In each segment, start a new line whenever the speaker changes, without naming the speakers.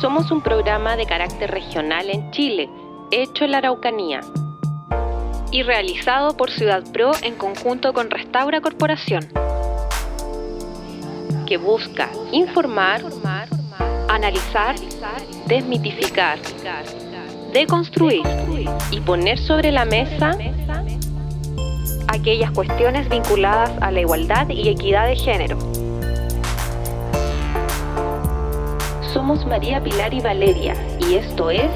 Somos un programa de carácter regional en Chile, hecho en la Araucanía y realizado por Ciudad Pro en conjunto con Restaura Corporación, que busca informar, analizar, desmitificar, deconstruir y poner sobre la mesa aquellas cuestiones vinculadas a la igualdad y equidad de género. Somos María Pilar y Valeria y esto es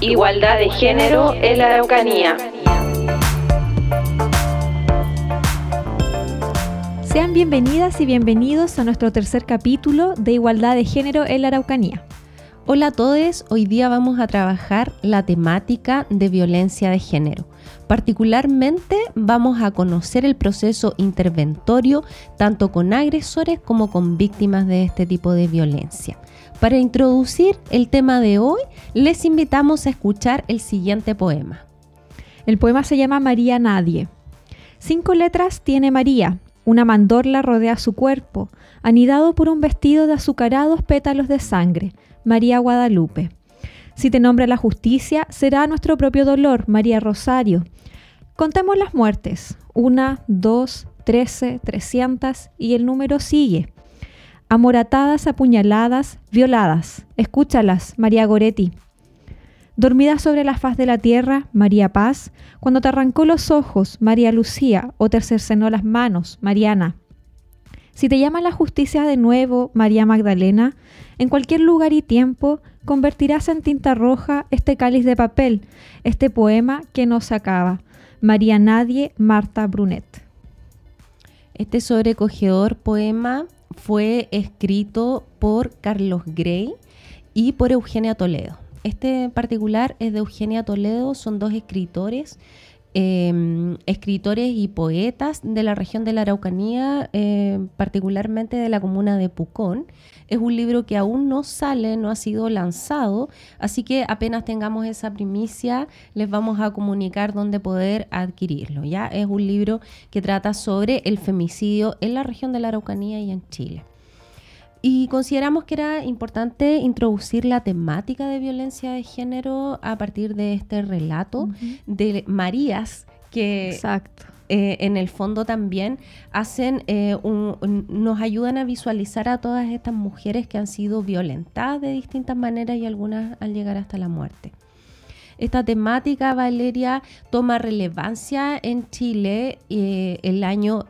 Igualdad de Género en la Araucanía.
Sean bienvenidas y bienvenidos a nuestro tercer capítulo de Igualdad de Género en la Araucanía.
Hola a todos, hoy día vamos a trabajar la temática de violencia de género. Particularmente vamos a conocer el proceso interventorio tanto con agresores como con víctimas de este tipo de violencia. Para introducir el tema de hoy, les invitamos a escuchar el siguiente poema.
El poema se llama María Nadie. Cinco letras tiene María. Una mandorla rodea su cuerpo, anidado por un vestido de azucarados pétalos de sangre. María Guadalupe. Si te nombra la justicia, será nuestro propio dolor, María Rosario. Contemos las muertes. Una, dos, trece, trescientas y el número sigue. Amoratadas, apuñaladas, violadas. Escúchalas, María Goretti. Dormida sobre la faz de la tierra, María Paz, cuando te arrancó los ojos, María Lucía, o te cercenó las manos, Mariana. Si te llama la justicia de nuevo, María Magdalena, en cualquier lugar y tiempo convertirás en tinta roja este cáliz de papel, este poema que no se acaba. María Nadie, Marta Brunet.
Este sobrecogedor poema fue escrito por Carlos Gray y por Eugenia Toledo. Este en particular es de Eugenia Toledo, son dos escritores eh, escritores y poetas de la región de la Araucanía, eh, particularmente de la comuna de Pucón. Es un libro que aún no sale, no ha sido lanzado, así que apenas tengamos esa primicia, les vamos a comunicar dónde poder adquirirlo. ¿ya? Es un libro que trata sobre el femicidio en la región de la Araucanía y en Chile. Y consideramos que era importante introducir la temática de violencia de género a partir de este relato de Marías que eh, en el fondo también hacen eh, nos ayudan a visualizar a todas estas mujeres que han sido violentadas de distintas maneras y algunas al llegar hasta la muerte. Esta temática, Valeria, toma relevancia en Chile eh, el año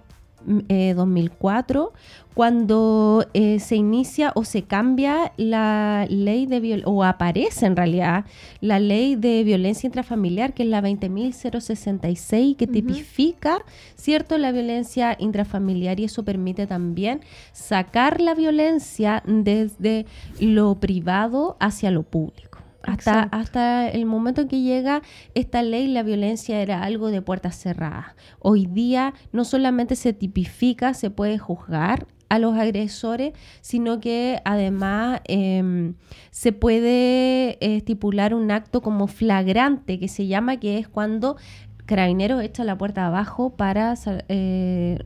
2004 cuando eh, se inicia o se cambia la ley de o aparece en realidad la ley de violencia intrafamiliar, que es la 20.066, que tipifica, ¿cierto?, la violencia intrafamiliar y eso permite también sacar la violencia desde lo privado hacia lo público. Hasta, hasta, el momento en que llega esta ley, la violencia era algo de puertas cerradas. Hoy día no solamente se tipifica, se puede juzgar a los agresores, sino que además em, se puede estipular un acto como flagrante, que se llama, que es cuando Carabineros echa la puerta abajo para, eh,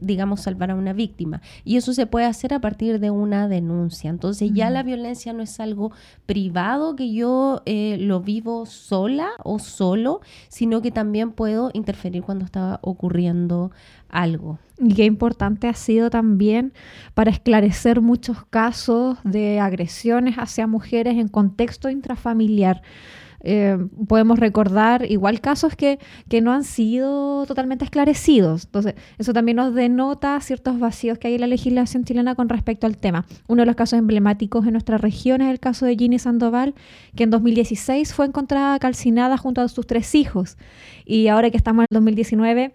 digamos, salvar a una víctima. Y eso se puede hacer a partir de una denuncia. Entonces ya la violencia no es algo privado que yo eh, lo vivo sola o solo, sino que también puedo interferir cuando está ocurriendo algo.
Y qué importante ha sido también para esclarecer muchos casos de agresiones hacia mujeres en contexto intrafamiliar. Eh, podemos recordar igual casos que, que, no han sido totalmente esclarecidos. Entonces, eso también nos denota ciertos vacíos que hay en la legislación chilena con respecto al tema. Uno de los casos emblemáticos en nuestra región es el caso de Ginny Sandoval, que en 2016 fue encontrada calcinada junto a sus tres hijos. Y ahora que estamos en el 2019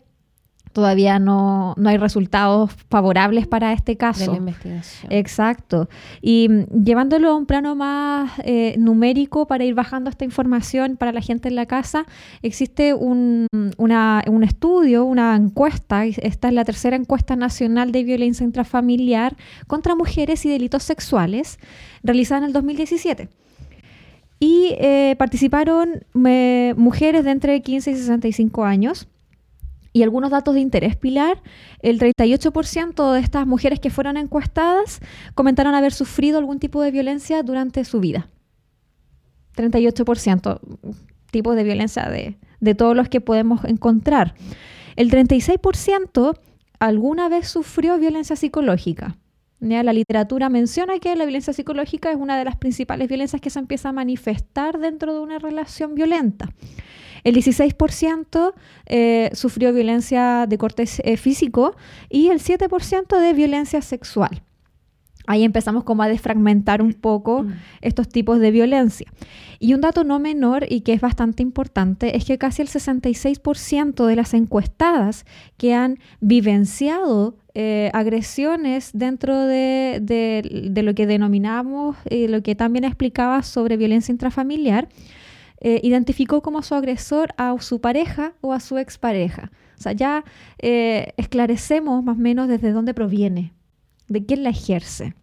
todavía no, hay resultados favorables para este caso.
De la investigación.
Exacto. Y mm, llevándolo a un plano más eh, numérico para ir bajando esta información para la gente en la casa, existe un, un estudio, una encuesta, esta es la tercera encuesta nacional de violencia intrafamiliar contra mujeres y delitos sexuales, realizada en el 2017 y eh, participaron eh, mujeres de entre 15 y 65 años Y algunos datos de interés, Pilar, el 38% de estas mujeres que fueron encuestadas comentaron haber sufrido algún tipo de violencia durante su vida. 38% tipos de violencia de, de todos los que podemos encontrar. El 36% alguna vez sufrió violencia psicológica. La literatura menciona que la violencia psicológica es una de las principales violencias que se empieza a manifestar dentro de una relación violenta. El 16% eh, sufrió violencia de corte eh, físico y el 7% de violencia sexual. Ahí empezamos como a desfragmentar un poco mm. estos tipos de violencia. Y un dato no menor y que es bastante importante es que casi el 66% de las encuestadas que han vivenciado eh, agresiones dentro de, lo que denominamos y lo que también explicaba sobre violencia intrafamiliar, eh, identificó como su agresor a su pareja o a su expareja. O sea, ya eh, esclarecemos más o menos desde dónde proviene, de quién la ejerce.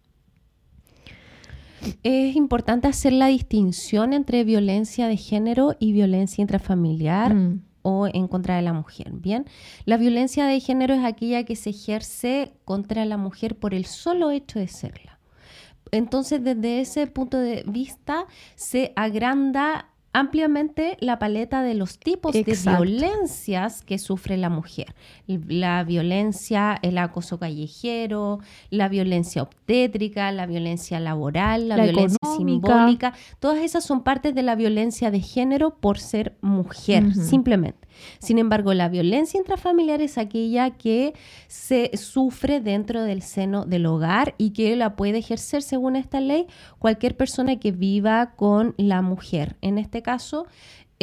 Es importante hacer la distinción entre violencia de género y violencia intrafamiliar. Mm. o en contra de la mujer. Bien, la violencia de género es aquella que se ejerce contra la mujer por el solo hecho de serla. Entonces, desde ese punto de vista, se agranda ampliamente la paleta de los tipos de violencias que sufre la mujer. La violencia, el acoso callejero, la violencia obstétrica, la violencia laboral, la, violencia simbólica, todas esas son partes de la violencia de género por ser mujer, simplemente. Sin embargo, la violencia intrafamiliar es aquella que se sufre dentro del seno del hogar y que la puede ejercer, según esta ley, cualquier persona que viva con la mujer. En este caso,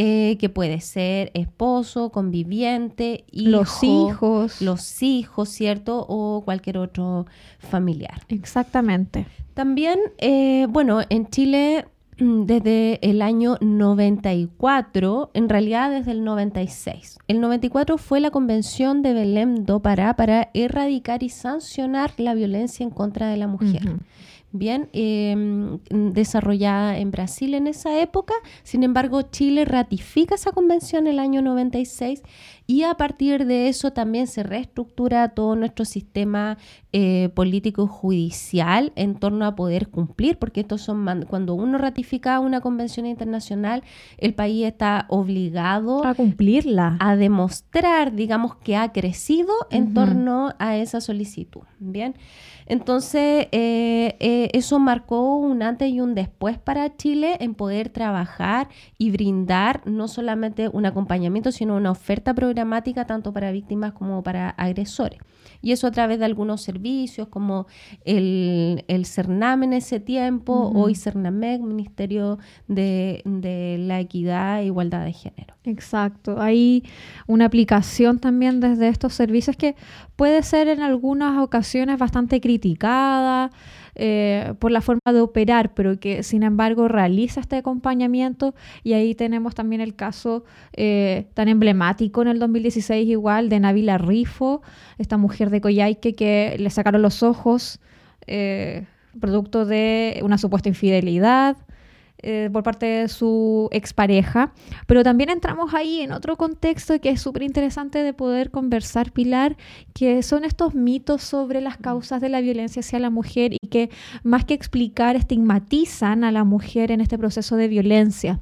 eh, que puede ser esposo, conviviente,
los hijos,
los hijos, ¿cierto? O cualquier otro familiar.
Exactamente.
También, eh, bueno, en Chile desde el año 94, en realidad desde el 96. El 94 fue la Convención de Belém do Pará para erradicar y sancionar la violencia en contra de la mujer bien em, desarrollada en Brasil en esa época. Sin embargo, Chile ratifica esa convención en el año 96 y a partir de eso también se reestructura todo nuestro sistema eh, político judicial en torno a poder cumplir, porque estos son cuando uno ratifica una convención internacional, el país está obligado
a cumplirla,
a demostrar, digamos, que ha crecido en torno a esa solicitud. Bien. Entonces, eh, eh, eso marcó un antes y un después para Chile en poder trabajar y brindar no solamente un acompañamiento, sino una oferta programática tanto para víctimas como para agresores y eso a través de algunos servicios como el, el CERNAM en ese tiempo, hoy CERNAMEC, Ministerio de, la Equidad e Igualdad de Género.
Exacto, hay una aplicación también desde estos servicios que puede ser en algunas ocasiones bastante criticada. Eh, por la forma de operar, pero que sin embargo realiza este acompañamiento y ahí tenemos también el caso eh, tan emblemático en el 2016 igual de Navila Rifo, esta mujer de Coyhaique que le sacaron los ojos eh, producto de una supuesta infidelidad. Eh, por parte de su expareja, pero también entramos ahí en otro contexto que es súper interesante de poder conversar, Pilar, que son estos mitos sobre las causas de la violencia hacia la mujer y que más que explicar estigmatizan a la mujer en este proceso de violencia.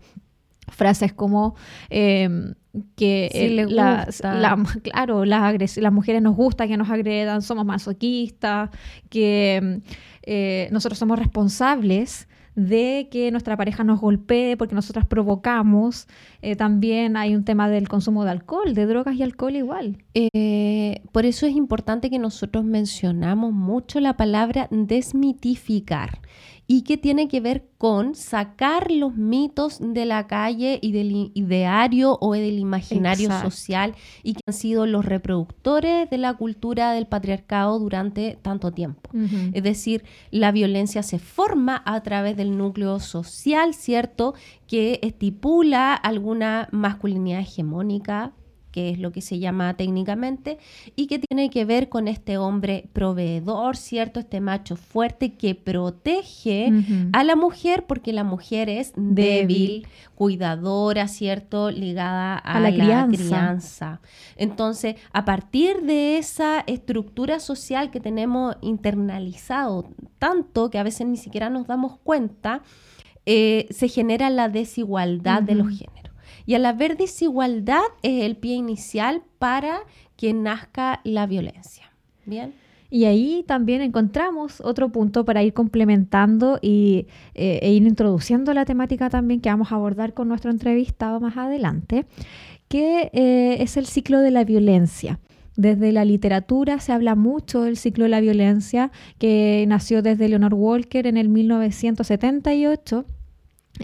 Frases como... Em, que claro, las, las mujeres nos gusta que nos agredan, somos masoquistas, que em, eh, nosotros somos responsables de que nuestra pareja nos golpee porque nosotras provocamos. Eh, también hay un tema del consumo de alcohol, de drogas y alcohol igual.
Eh, por eso es importante que nosotros mencionamos mucho la palabra desmitificar y que tiene que ver con sacar los mitos de la calle y del ideario o del imaginario social y que han sido los reproductores de la cultura del patriarcado durante tanto tiempo. Es decir, la violencia se forma a través del núcleo social, ¿cierto? Que estipula alguna masculinidad hegemónica, que es lo que se llama técnicamente, y que tiene que ver con este hombre proveedor, ¿cierto? Este macho fuerte que protege a la mujer porque la mujer es
Débil.
débil, cuidadora, ¿cierto? Ligada a,
A la
la,
crianza.
crianza. Entonces, a partir de esa estructura social que tenemos internalizado tanto que a veces ni siquiera nos damos cuenta, eh, se genera la desigualdad de los géneros. Y al haber desigualdad es el pie inicial para que nazca la violencia. ¿Bien?
Y ahí también encontramos otro punto para ir complementando y, eh, e ir introduciendo la temática también que vamos a abordar con nuestro entrevistado más adelante, que eh, es el ciclo de la violencia. Desde la literatura se habla mucho del ciclo de la violencia que nació desde Leonor Walker en el 1978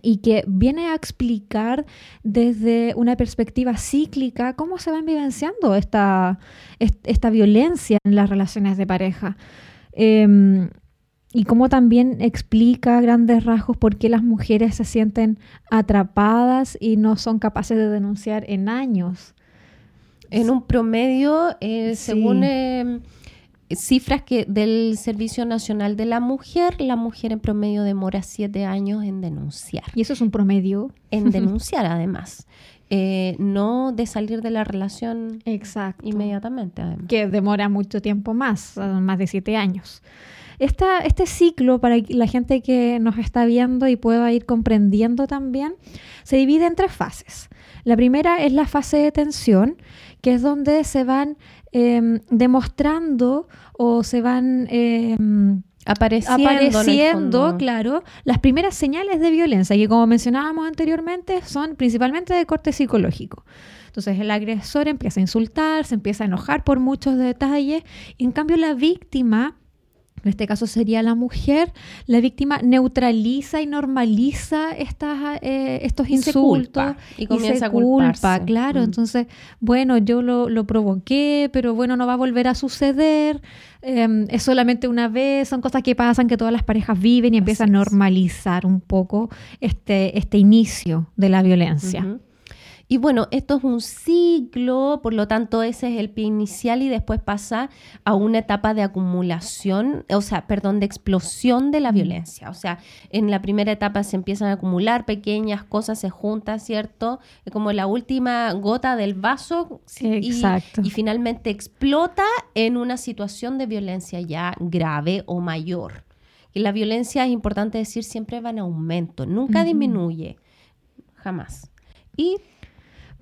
y que viene a explicar desde una perspectiva cíclica cómo se van vivenciando esta, est- esta violencia en las relaciones de pareja. Em, y cómo también explica grandes rasgos por qué las mujeres se sienten atrapadas y no son capaces de denunciar en años.
En un promedio, eh,
Sí.
según eh, cifras que del Servicio Nacional de la Mujer, la mujer en promedio demora siete años en denunciar.
Y eso es un promedio.
En denunciar, además. Eh, no de salir de la relación
Exacto.
inmediatamente, además.
que demora mucho tiempo más, más de siete años. Esta- este ciclo, para la gente que nos está viendo y pueda ir comprendiendo también, se divide en tres fases. La primera es la fase de tensión, que es donde se van em, demostrando o se van em,
Apareciendo,
claro, las primeras señales de violencia, que como mencionábamos anteriormente, son principalmente de corte psicológico. Entonces el agresor empieza a insultar, se empieza a enojar por muchos detalles, y en cambio la víctima, en este caso sería la mujer, la víctima neutraliza y normaliza estas, eh, estos insultos
y
y
comienza
se
a culparse.
culpa, claro.
Mm.
Entonces, bueno, yo lo, lo provoqué, pero bueno, no va a volver a suceder. eh, es solamente una vez, son cosas que pasan, que todas las parejas viven y empieza a normalizar un poco este, este inicio de la violencia.
Y bueno, esto es un ciclo, por lo tanto ese es el pie inicial y después pasa a una etapa de acumulación, o sea, perdón, de explosión de la violencia. O sea, en la primera etapa se empiezan a acumular pequeñas cosas, se juntan, ¿cierto? Es como la última gota del vaso y- finalmente explota en una situación de violencia ya grave o mayor. Y la violencia, es importante decir, siempre va en aumento, nunca disminuye, jamás. Y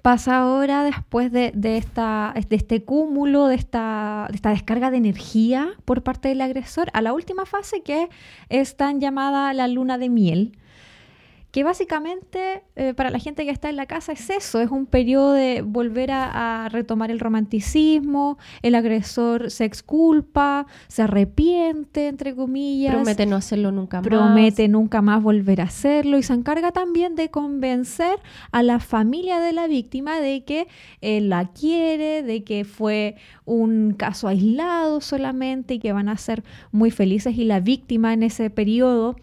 Pasa ahora después de, de esta, de este cúmulo, de esta, de esta descarga de energía por parte del agresor, a la última fase que es tan llamada la luna de miel, que básicamente eh, para la gente que está en la casa es eso, es un periodo de volver a, a retomar el romanticismo, el agresor se exculpa, se arrepiente, entre comillas,
promete no hacerlo nunca más.
promete nunca más volver a hacerlo y se encarga también de convencer a la familia de la víctima de que él la quiere, de que fue un caso aislado solamente y que van a ser muy felices y la víctima en ese periodo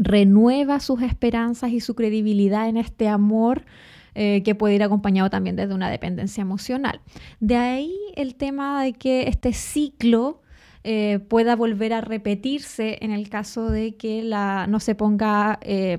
renueva sus esperanzas y su credibilidad en este amor eh, que puede ir acompañado también desde una dependencia emocional. De ahí el tema de que este ciclo eh, pueda volver a repetirse en el caso de que la, no se ponga eh,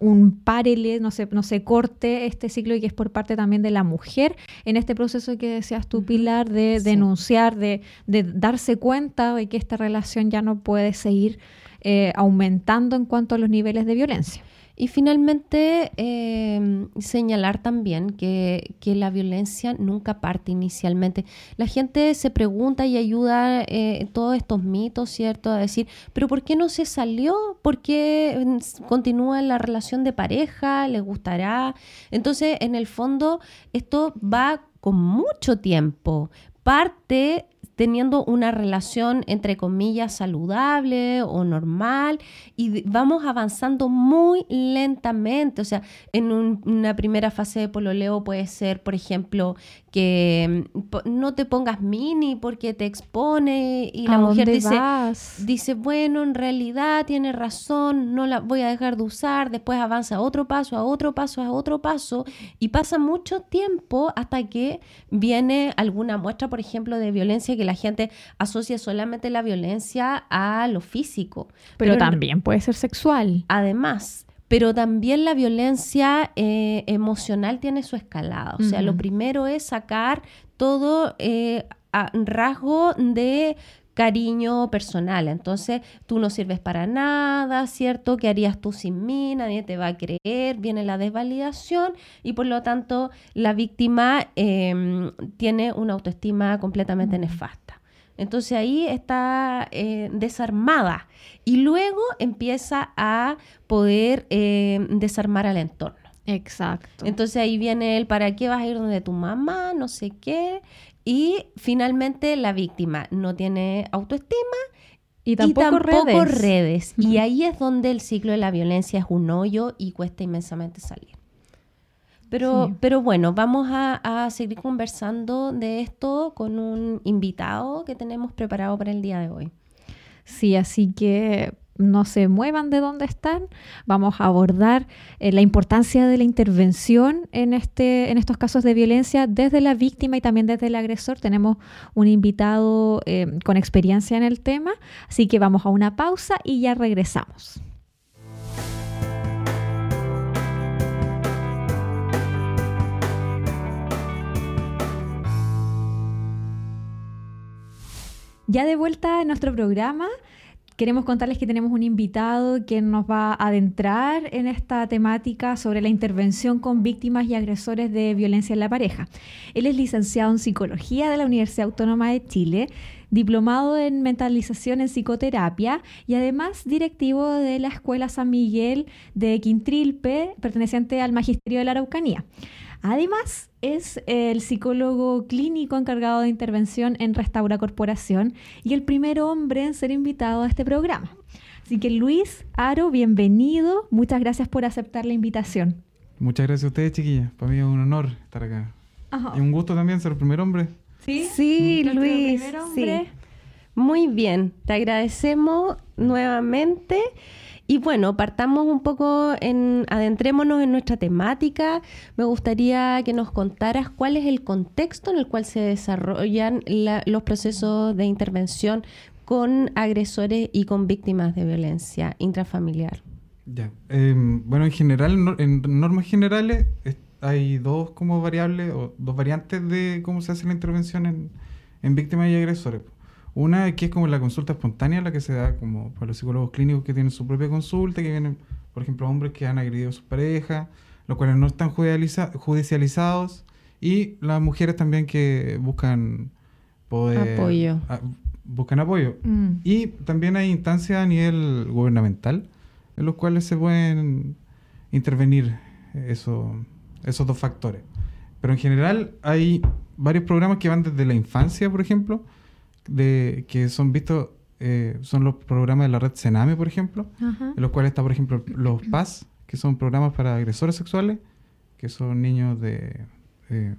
un párele, no se, no se corte este ciclo y que es por parte también de la mujer en este proceso que decías tú. Pilar, de
Sí.
denunciar, de, de darse cuenta de que esta relación ya no puede seguir eh, aumentando en cuanto a los niveles de violencia.
Y finalmente, eh, señalar también que, que la violencia nunca parte inicialmente. La gente se pregunta y ayuda eh, todos estos mitos, ¿cierto? A decir, pero ¿por qué no se salió? ¿Por qué mm, continúa la relación de pareja? ¿Le gustará? Entonces, en el fondo, esto va con mucho tiempo. Parte teniendo una relación entre comillas saludable o normal y vamos avanzando muy lentamente. O sea, en un- una primera fase de pololeo puede ser, por ejemplo, que mm, no te pongas mini porque te expone y
¿A
la mujer dice,
vas?
dice, bueno, en realidad tiene razón, no la voy a dejar de usar, después avanza a otro paso, a otro paso, a otro paso, y pasa mucho tiempo hasta que viene alguna muestra, por ejemplo, de violencia que la gente asocia solamente la violencia a lo físico.
Pero también puede ser sexual.
Además, pero también la violencia eh, emocional tiene su escalada. O sea, lo primero es sacar todo eh, a rasgo de cariño personal. Entonces, tú no sirves para nada, ¿cierto? ¿Qué harías tú sin mí? Nadie te va a creer. Viene la desvalidación y por lo tanto la víctima eh, tiene una autoestima completamente nefasta. Entonces ahí está eh, desarmada y luego empieza a poder eh, desarmar al entorno.
Exacto.
Entonces ahí viene el para qué vas a ir donde tu mamá, no sé qué. Y finalmente la víctima no tiene autoestima
y tampoco,
y tampoco
redes.
redes. Y ahí es donde el ciclo de la violencia es un hoyo y cuesta inmensamente salir. Pero,
Sí.
pero bueno, vamos a, a seguir conversando de esto con un invitado que tenemos preparado para el día de hoy.
Sí, así que no se muevan de donde están. Vamos a abordar eh, la importancia de la intervención en, este, en estos casos de violencia desde la víctima y también desde el agresor. Tenemos un invitado eh, con experiencia en el tema, así que vamos a una pausa y ya regresamos. Ya de vuelta en nuestro programa, queremos contarles que tenemos un invitado que nos va a adentrar en esta temática sobre la intervención con víctimas y agresores de violencia en la pareja. Él es licenciado en psicología de la Universidad Autónoma de Chile, diplomado en mentalización en psicoterapia y además directivo de la Escuela San Miguel de Quintrilpe, perteneciente al Magisterio de la Araucanía. Además, es el psicólogo clínico encargado de intervención en Restaura Corporación y el primer hombre en ser invitado a este programa. Así que Luis Aro, bienvenido. Muchas gracias por aceptar la invitación.
Muchas gracias a ustedes, chiquillas. Para mí es un honor estar acá. Y un gusto también ser el primer hombre.
¿Sí?
Sí, Luis.
primer
sí. Muy bien, te agradecemos nuevamente. Y bueno, partamos un poco en, adentrémonos en nuestra temática. Me gustaría que nos contaras cuál es el contexto en el cual se desarrollan la- los procesos de intervención con agresores y con víctimas de violencia intrafamiliar.
Ya. Eh, bueno, en general, en normas generales, es- hay dos como variables o dos variantes de cómo se hace la intervención en, en víctimas y agresores. Una que es como la consulta espontánea, la que se da como por los psicólogos clínicos que tienen su propia consulta, que vienen, por ejemplo, hombres que han agredido a sus parejas, los cuales no están judicializa- judicializados, y las mujeres también que buscan poder...
Apoyo.
a- buscan apoyo.
Mm.
Y también hay instancias a nivel gubernamental en los cuales se pueden intervenir eso- esos dos factores. Pero en general hay varios programas que van desde la infancia, por ejemplo, de, que son vistos, eh, son los programas de la red Sename, por ejemplo,
Ajá.
en los cuales está, por ejemplo, los PAS, que son programas para agresores sexuales, que son niños de, eh,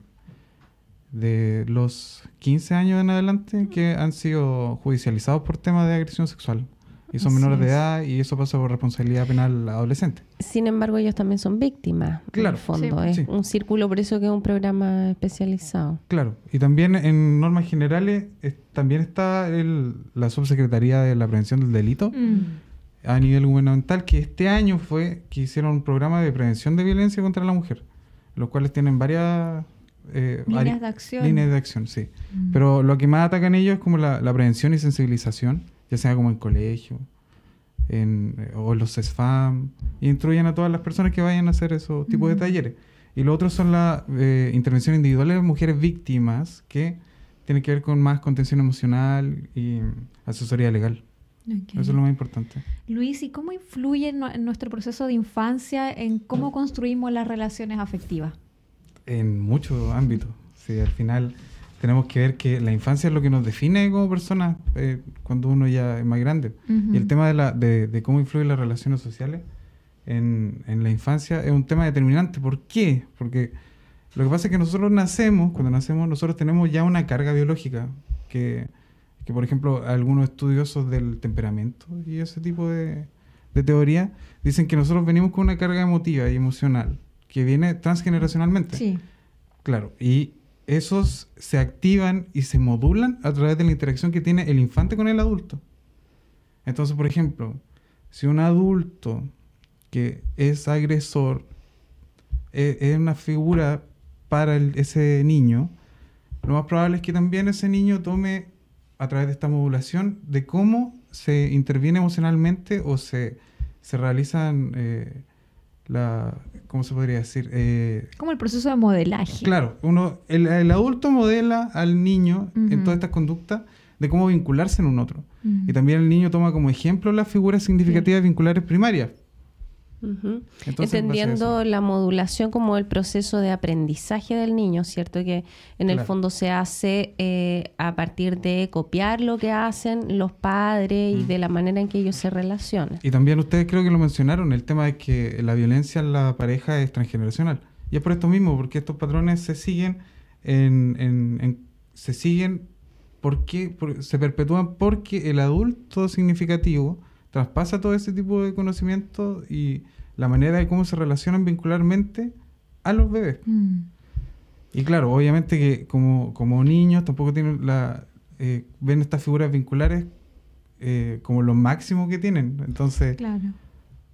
de los 15 años en adelante que han sido judicializados por temas de agresión sexual. Y son
Así
menores de edad y eso pasa por responsabilidad penal adolescente.
Sin embargo, ellos también son víctimas. En
Claro.
el fondo,
Sí.
es
Sí.
un círculo, por eso que es un programa especializado.
Claro. Y también en normas generales es- también está el- la subsecretaría de la prevención del delito
Mm.
a nivel gubernamental que este año fue que hicieron un programa de prevención de violencia contra la mujer, los cuales tienen varias eh,
Líneas de acción.
líneas de acción, sí.
Mm.
Pero lo que más atacan ellos es como la, la prevención y sensibilización, ya sea como en colegio en, o los CESFAM, y instruyen a todas las personas que vayan a hacer esos tipos de talleres. Y lo otro son las eh, intervenciones individuales de mujeres víctimas, que tienen que ver con más contención emocional y asesoría legal. Eso es lo más importante.
Luis, ¿y cómo influye en, en nuestro proceso de infancia en cómo construimos las relaciones afectivas?
En muchos ámbitos. Sí, al final tenemos que ver que la infancia es lo que nos define como personas eh, cuando uno ya es más grande.
Ujú.
Y el tema de, la, de, de cómo influyen las relaciones sociales en, en la infancia es un tema determinante. ¿Por qué? Porque Lo que pasa es que nosotros nacemos, cuando nacemos, nosotros tenemos ya una carga biológica, que, que por ejemplo, algunos estudiosos del temperamento y ese tipo de, de teoría dicen que nosotros venimos con una carga emotiva y emocional que viene transgeneracionalmente.
Sí.
Claro, y esos se activan y se modulan a través de la interacción que tiene el infante con el adulto. Entonces, por ejemplo, si un adulto que es agresor eh, es una figura para ese niño, lo más probable es que también ese niño tome a través de esta modulación de cómo se interviene emocionalmente o se, se realizan eh, la... ¿Cómo se podría decir? Eh,
Como el proceso de modelaje.
Claro, uno, el, el adulto modela al niño en todas estas conductas de cómo vincularse en un otro. Y también el niño toma como ejemplo las figuras significativas vinculares primarias. Entonces,
Entendiendo la modulación como el proceso de aprendizaje del niño, ¿cierto? Que en el fondo se hace eh, a partir de copiar lo que hacen los padres y de la manera en que ellos se relacionan.
Y también ustedes creo que lo mencionaron, el tema de que la violencia en la pareja es transgeneracional. Y es por esto mismo, porque estos patrones se siguen en, en- en- se siguen porque por- se perpetúan porque el adulto significativo traspasa todo ese tipo de conocimiento y la manera de cómo se relacionan vincularmente a los bebés.
Mm.
Y claro, obviamente que como, como niños tampoco tienen la eh, ven estas figuras vinculares eh, como lo máximo que tienen. Entonces,
Claro.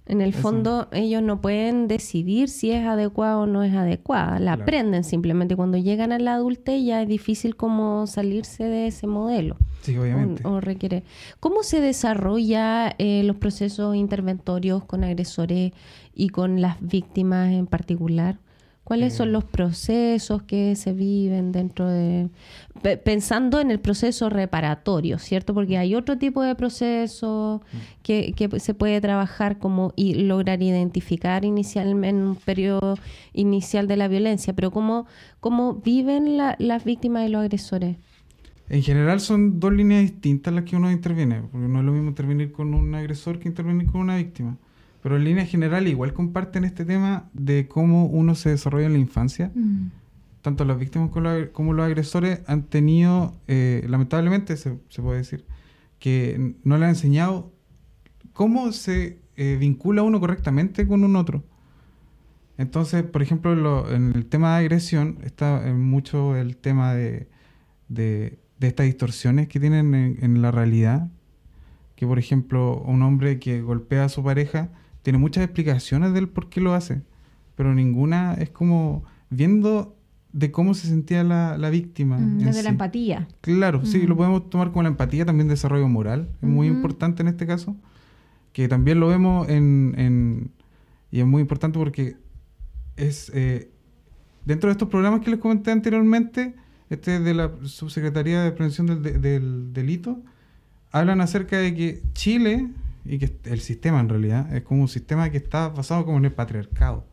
En el
Eso.
fondo, ellos no pueden decidir si es adecuada o no es adecuada. La
Claro.
aprenden simplemente. Cuando llegan a la adultez ya es difícil como salirse de ese modelo.
sí, obviamente.
O, o requiere. ¿Cómo se desarrolla eh, los procesos interventorios con agresores y con las víctimas en particular? ¿Cuáles
Eh.
son los procesos que se viven dentro de... pe- Pensando en el proceso reparatorio, ¿cierto? Porque hay otro tipo de proceso que, que se puede trabajar como y lograr identificar inicialmente en un periodo inicial de la violencia, pero ¿cómo, cómo viven la- las víctimas y los agresores?
En general son dos líneas distintas las que uno interviene, porque no es lo mismo intervenir con un agresor que intervenir con una víctima. Pero en línea general igual comparten este tema de cómo uno se desarrolla en la infancia.
Mm.
Tanto las víctimas como, los- agresores han tenido, eh, lamentablemente se, se puede decir, que no le han enseñado cómo se eh, vincula uno correctamente con un otro. Entonces, por ejemplo, lo- en el tema de agresión está en mucho el tema de, de, de estas distorsiones que tienen en, en la realidad. Que, por ejemplo, un hombre que golpea a su pareja tiene muchas explicaciones del por qué lo hace, pero ninguna es como viendo de cómo se sentía la, la víctima.
Mm, Desde la empatía.
Claro, sí, lo podemos tomar como la empatía, también desarrollo moral, es muy importante en este caso, que también lo vemos en, en- y es muy importante porque es eh, dentro de estos programas que les comenté anteriormente, este de la Subsecretaría de Prevención del, de- del Delito, hablan acerca de que Chile, y que el sistema en realidad, es como un sistema que está basado como en el patriarcado.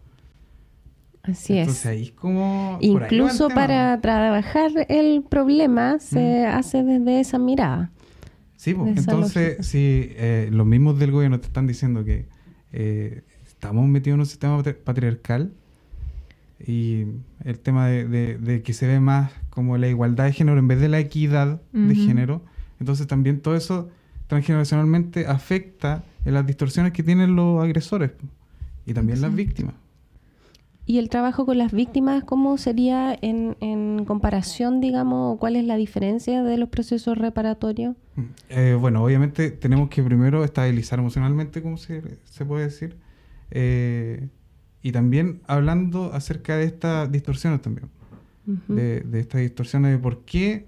Así
Entonces
es.
ahí es como... ahí
Incluso
tema.
para trabajar el problema se hace desde esa mirada.
Sí,
esa
entonces, si eh, los mismos del gobierno te están diciendo que eh, estamos metidos en un sistema patri- patriarcal y el tema de, de- de que se ve más como la igualdad de género en vez de la equidad de género, entonces también todo eso transgeneracionalmente afecta en las distorsiones que tienen los agresores y también las víctimas.
¿Y el trabajo con las víctimas cómo sería en, en comparación, digamos, cuál es la diferencia de los procesos reparatorios?
Eh, bueno, obviamente tenemos que primero estabilizar emocionalmente, como se, se puede decir, eh, y también hablando acerca de estas distorsiones también, de estas distorsiones de por qué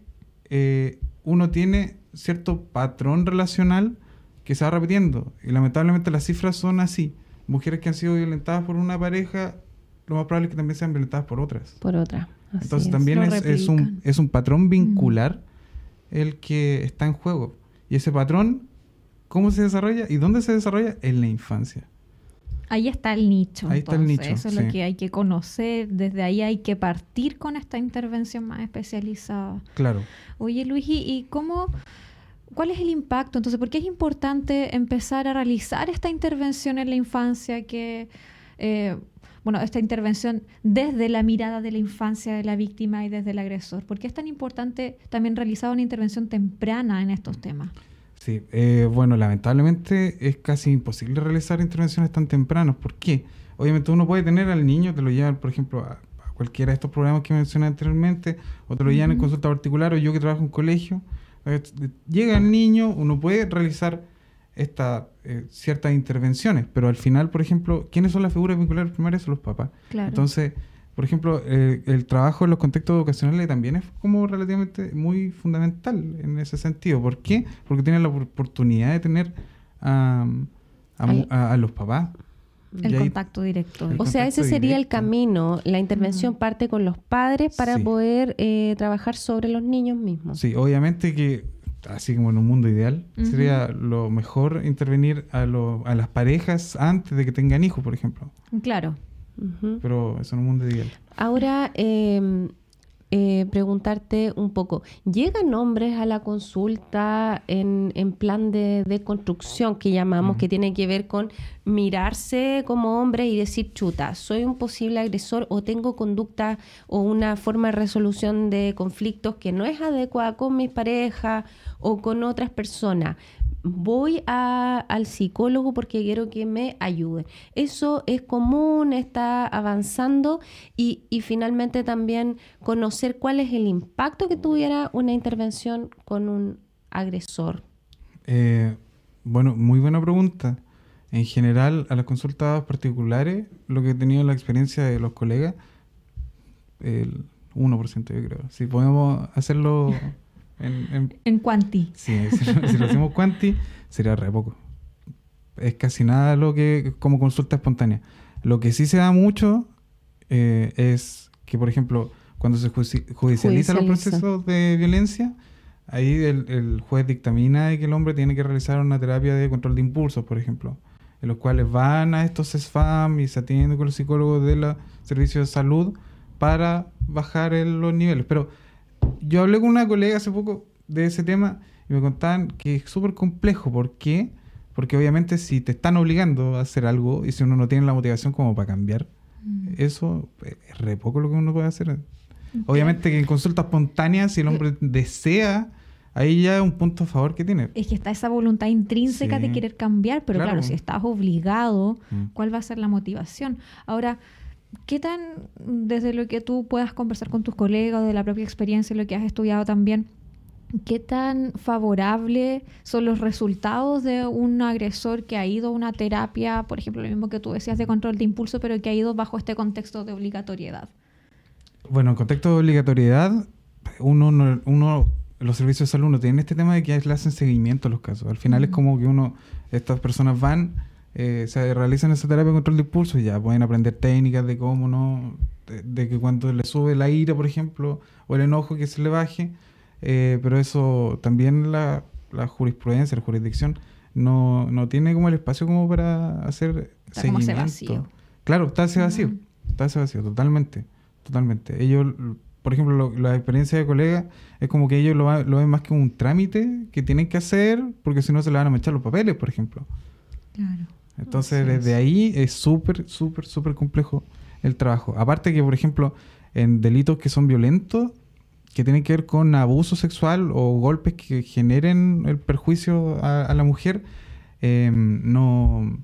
eh, uno tiene cierto patrón relacional que se va repitiendo. Y lamentablemente las cifras son así. Mujeres que han sido violentadas por una pareja, lo más probable es que también sean violentadas por otras.
Por otra. Así
Entonces
es.
también es, es un, es un patrón vincular el que está en juego. Y ese patrón, ¿cómo se desarrolla y dónde se desarrolla? En la infancia.
Ahí está el nicho.
Ahí está el
entonces,
nicho,
Eso es
sí.
lo que hay que conocer. Desde ahí hay que partir con esta intervención más especializada.
Claro.
Oye, Luis, ¿y y cómo, cuál es el impacto? Entonces, ¿por qué es importante empezar a realizar esta intervención en la infancia que eh, bueno, esta intervención desde la mirada de la infancia de la víctima y desde el agresor? ¿Por qué es tan importante también realizar una intervención temprana en estos temas?
Sí, eh, bueno, lamentablemente es casi imposible realizar intervenciones tan tempranas. ¿Por qué? Obviamente uno puede tener al niño, te lo llevan, por ejemplo, a, a cualquiera de estos programas que mencioné anteriormente, o te lo llevan en consulta particular, o yo que trabajo en colegio. eh, Llega el niño, uno puede realizar esta, eh, ciertas intervenciones, pero al final, por ejemplo, ¿quiénes son las figuras vinculares primarias? Son los papás.
Claro.
Entonces, por ejemplo, eh, el trabajo en los contextos educacionales también es como relativamente muy fundamental en ese sentido. ¿Por qué? Porque tienen la opor- oportunidad de tener a, a a- a los papás.
el
Y ahí-
contacto directo.
El
O sea, ese sería el camino. La intervención parte con los padres para
Sí.
poder eh, trabajar sobre los niños mismos.
Sí, obviamente que, así como en un mundo ideal, sería lo mejor intervenir a, lo- a las parejas antes de que tengan hijos, por ejemplo.
Claro.
Pero eso en un mundo ideal.
Ahora, eh, eh, preguntarte un poco, ¿llegan hombres a la consulta en, en plan de, de construcción que llamamos, que tiene que ver con mirarse como hombre y decir, chuta, soy un posible agresor o tengo conducta o una forma de resolución de conflictos que no es adecuada con mis parejas o con otras personas? Voy a- al psicólogo porque quiero que me ayude. Eso es común, está avanzando y, y finalmente también conocer cuál es el impacto que tuviera una intervención con un agresor.
Eh, bueno, muy buena pregunta. En general, a las consultas particulares, lo que he tenido la experiencia de los colegas, el 1% yo creo. Si podemos hacerlo en, en-
En Cuanti.
sí, si, lo- si lo hacemos cuanti, sería re poco. Es casi nada lo que como consulta espontánea. Lo que sí se da mucho eh, es que, por ejemplo, cuando se judici- judicializan los
Judicializa.
procesos de violencia, ahí el, el juez dictamina de que el hombre tiene que realizar una terapia de control de impulsos, por ejemplo, en los cuales van a estos SFAM y se atienden con los psicólogos de los servicios de salud para bajar el- los niveles. Pero yo hablé con una colega hace poco de ese tema y me contaban que es súper complejo. ¿Por qué? Porque obviamente si te están obligando a hacer algo y si uno no tiene la motivación como para cambiar, eso eh, es re poco lo que uno puede hacer. Obviamente que en consulta espontánea, si el hombre desea, ahí ya es un punto a favor que tiene.
Es que está esa voluntad intrínseca de querer cambiar, pero
Claro.
claro, si estás obligado,
Mm.
¿cuál va a ser la motivación? Ahora, ¿qué tan, desde lo que tú puedas conversar con tus colegas, de la propia experiencia, lo que has estudiado también, qué tan favorable son los resultados de un agresor que ha ido a una terapia, por ejemplo, lo mismo que tú decías de control de impulso, pero que ha ido bajo este contexto de obligatoriedad?
Bueno, en contexto de obligatoriedad, uno, no- uno los servicios de salud no tienen este tema de que le hacen seguimiento a los casos. Al final es como que uno, estas personas van, eh, se realizan esa terapia de control de impulso ya pueden aprender técnicas de cómo no, de, de que cuando le sube la ira, por ejemplo, o el enojo que se le baje, eh, pero eso también la, la jurisprudencia, la jurisdicción, no, no tiene como el espacio como para hacer
Está como ese
seguimiento.
vacío.
Claro, está ese vacío. Está ese vacío, totalmente. Totalmente. Ellos, por ejemplo, lo- la experiencia de colegas es como que ellos lo, lo ven más que un trámite que tienen que hacer porque si no se le van a manchar los papeles, por ejemplo.
Claro.
Entonces, desde
es.
ahí es súper, súper, súper complejo el trabajo. Aparte que, por ejemplo, en delitos que son violentos, que tienen que ver con abuso sexual o golpes que generen el perjuicio a, a la mujer, eh, no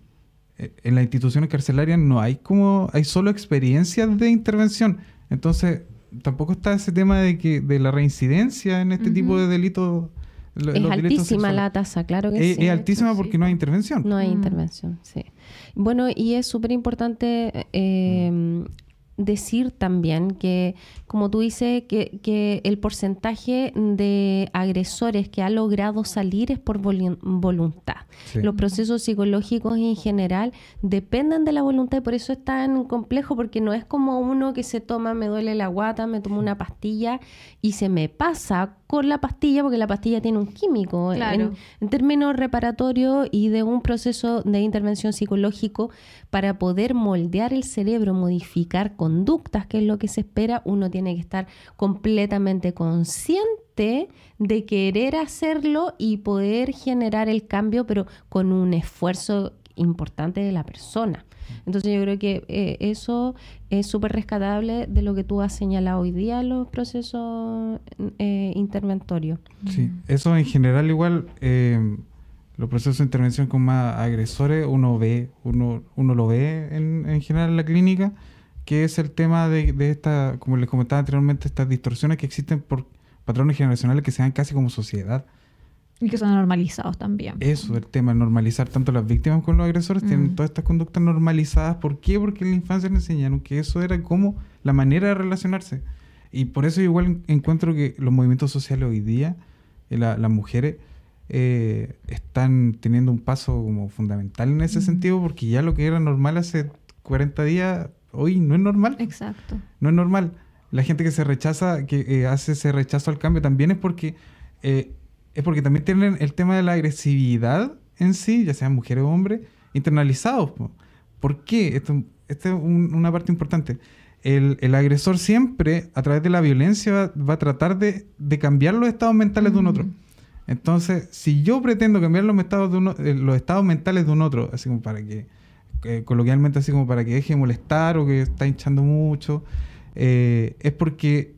eh, en las instituciones carcelarias no hay como hay solo experiencias de intervención. Entonces, tampoco está ese tema de que de la reincidencia en este tipo de delitos. Lo-
Es
los
altísima
sexuales.
la tasa, claro que
Es,
sí.
es altísima porque no hay intervención.
No hay
Mm.
intervención, sí. Bueno, y es súper importante eh, decir también que, como tú dices, que, que el porcentaje de agresores que ha logrado salir es por volu- voluntad.
Sí.
Los procesos psicológicos en general dependen de la voluntad y por eso es tan complejo porque no es como uno que se toma, me duele la guata, me tomo una pastilla y se me pasa con la pastilla porque la pastilla tiene un químico.
Claro.
En, en términos reparatorios y de un proceso de intervención psicológico para poder moldear el cerebro, modificar conductas, que es lo que se espera, uno tiene que estar completamente consciente de querer hacerlo y poder generar el cambio, pero con un esfuerzo importante de la persona. Entonces yo creo que eh, eso es súper rescatable de lo que tú has señalado hoy día en los procesos eh, interventorios.
Sí, eso en general igual, eh, los procesos de intervención con más agresores, uno ve, uno, uno lo ve en, en general en la clínica, que es el tema de, de esta, como les comentaba anteriormente, estas distorsiones que existen por patrones generacionales que se dan casi como sociedad.
Y que son normalizados también.
Eso, el tema, normalizar tanto las víctimas como los agresores, tienen
Mm.
todas estas conductas normalizadas. ¿Por qué? Porque en la infancia le enseñaron que eso era como la manera de relacionarse. Y por eso igual en- encuentro que los movimientos sociales hoy día, eh, la- las mujeres, eh, están teniendo un paso como fundamental en ese
Mm.
sentido, porque ya lo que era normal hace 40 días, hoy no es normal.
Exacto.
No es normal. La gente que se rechaza, que eh, hace ese rechazo al cambio también es porque eh, es porque también tienen el tema de la agresividad en sí, ya sean mujeres o hombres, internalizados. po. ¿Por qué? Esto, esta es un- una parte importante. El, el agresor siempre, a través de la violencia, va, va a tratar de, de cambiar los estados mentales de un otro. Entonces, si yo pretendo cambiar los estados, de uno- eh, los estados mentales de un otro, así como para que, eh, coloquialmente, así como para que deje de molestar o que está hinchando mucho, eh, es porque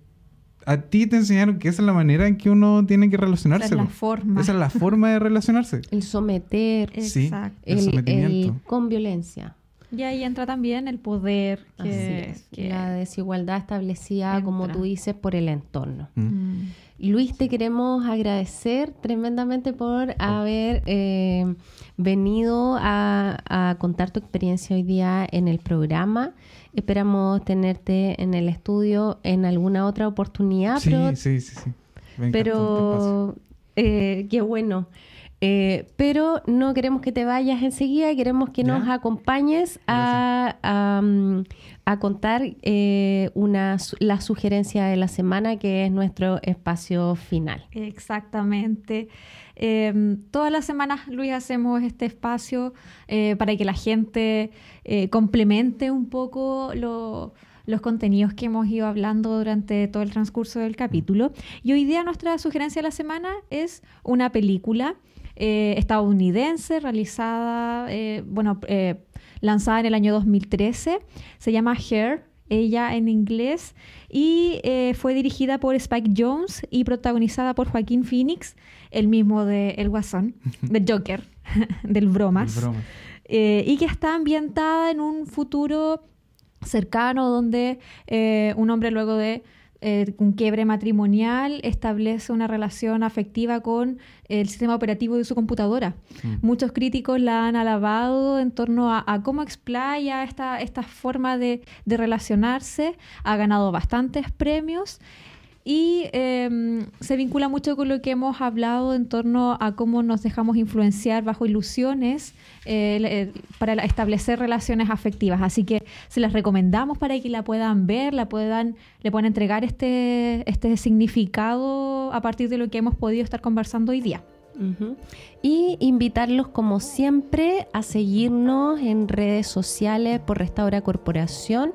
a ti te enseñaron que esa es la manera en que uno tiene que relacionarse.
Esa es la forma.
Esa es la forma de relacionarse.
El someter,
Sí,
Exacto.
el
el,
sometimiento.
el con violencia.
Y ahí entra también el poder
Así
que,
es.
que-
La desigualdad establecida, como tú dices, por el entorno.
Mm.
Mm.
Luis, te queremos agradecer tremendamente por haber eh, venido a, a contar tu experiencia hoy día en el programa. Esperamos tenerte en el estudio en alguna otra oportunidad,
sí,
pero,
sí, sí, sí. Me
pero eh, qué bueno. Eh, pero no queremos que te vayas enseguida, queremos que
Ya.
nos acompañes a, a, mm, a contar eh, una, la sugerencia de la semana, que es nuestro espacio final.
Exactamente. Eh, todas las semanas, Luis, hacemos este espacio eh, para que la gente eh, complemente un poco lo- los contenidos que hemos ido hablando durante todo el transcurso del capítulo. Y hoy día nuestra sugerencia de la semana es una película eh, estadounidense realizada, eh, bueno, eh, lanzada en el año 2013. Se llama Hair, ella en inglés, y fue dirigida por Spike Jones y protagonizada por Joaquín Phoenix, el mismo de El Guasón, del Joker, del Bromas,
El broma.
y que está ambientada en un futuro cercano donde eh, un hombre luego de eh, un quiebre matrimonial establece una relación afectiva con el sistema operativo de su computadora.
Mm.
Muchos críticos la han alabado en torno a, a cómo explaya esta, esta forma de, de relacionarse. Ha ganado bastantes premios y eh, se vincula mucho con lo que hemos hablado en torno a cómo nos dejamos influenciar bajo ilusiones eh, le- para establecer relaciones afectivas. Así que se las recomendamos para que la puedan ver, la puedan, le puedan entregar este, este significado a partir de lo que hemos podido estar conversando hoy día.
Y invitarlos, como siempre, a seguirnos en redes sociales por Restaura Corporación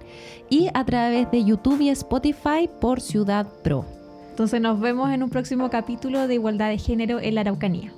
y a través de YouTube y Spotify por Ciudad Pro.
Entonces nos vemos en un próximo capítulo de Igualdad de Género en la Araucanía.